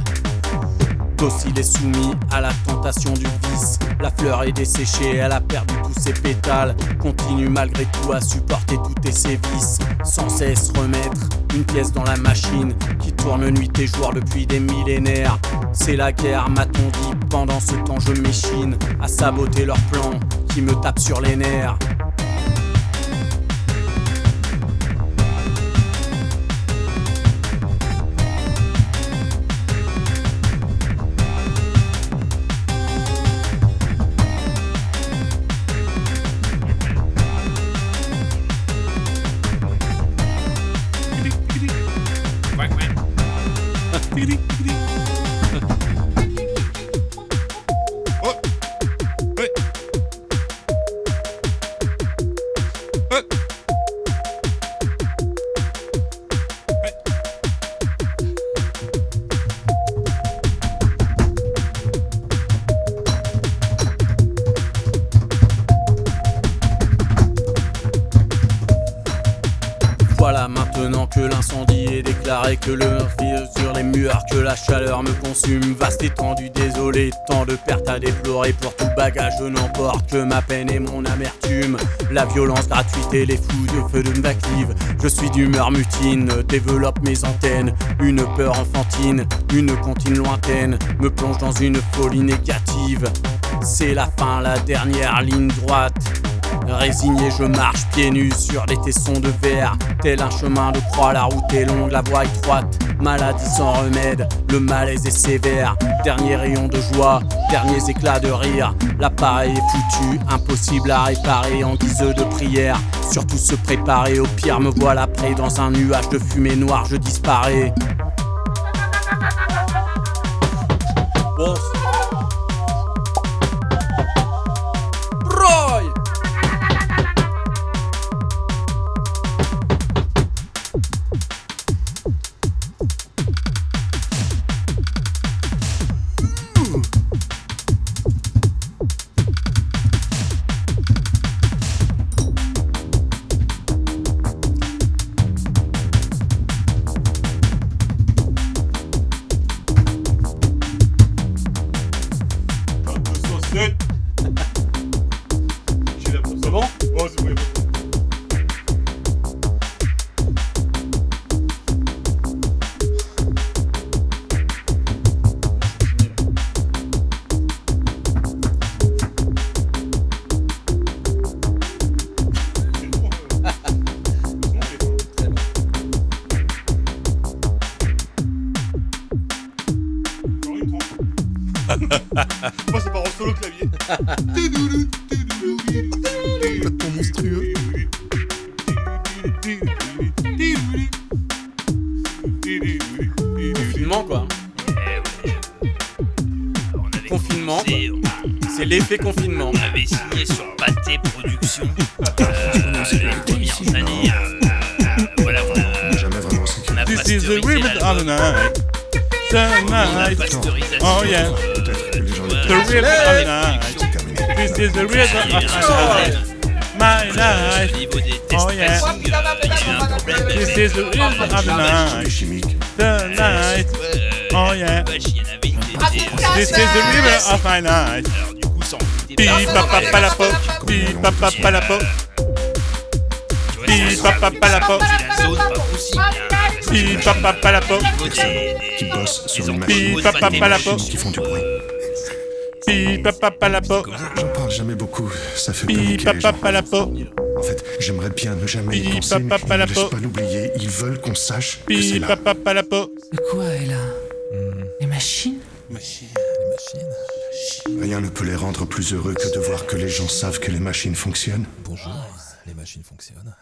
Docile et soumis à la tentation du vice. La fleur est desséchée, elle a perdu tous ses pétales. Continue malgré tout à supporter tous tes sévices. Sans cesse remettre une pièce dans la machine qui tourne nuit et jour depuis des millénaires. C'est la guerre, m'a-t-on dit. Pendant ce temps, je m'échine à saboter leurs plans qui me tapent sur les nerfs. Je n'emporte que ma peine et mon amertume. La violence gratuite et les fous de feu de m'active. Je suis d'humeur mutine, développe mes antennes. Une peur enfantine, une comptine lointaine, me plonge dans une folie négative. C'est la fin, la dernière ligne droite. Résigné, je marche pieds nus sur des tessons de verre. Tel un chemin de croix, la route est longue, la voie étroite. Maladie sans remède, le malaise est sévère. Dernier rayon de joie, derniers éclats de rire. L'appareil est foutu, impossible à réparer en guise de prière. Surtout se préparer, au pire me voilà près dans un nuage de fumée noire, je disparais. My night. Alors du coup, foutait Pi pas. papa palapo. Pi papa papa. La pas hein. Pi papa Qui bossent sur machines. entrepôts de papa. Qui font du bruit. Pi papa palapo. J'en parle jamais beaucoup. Ça fait papa palapo. En fait, j'aimerais bien ne jamais y Pi penser, mais papa pas l'oublier. Ils veulent qu'on sache que c'est là. papa quoi peut les rendre plus heureux que de voir que les gens savent que les machines fonctionnent. Bonjour, les machines fonctionnent.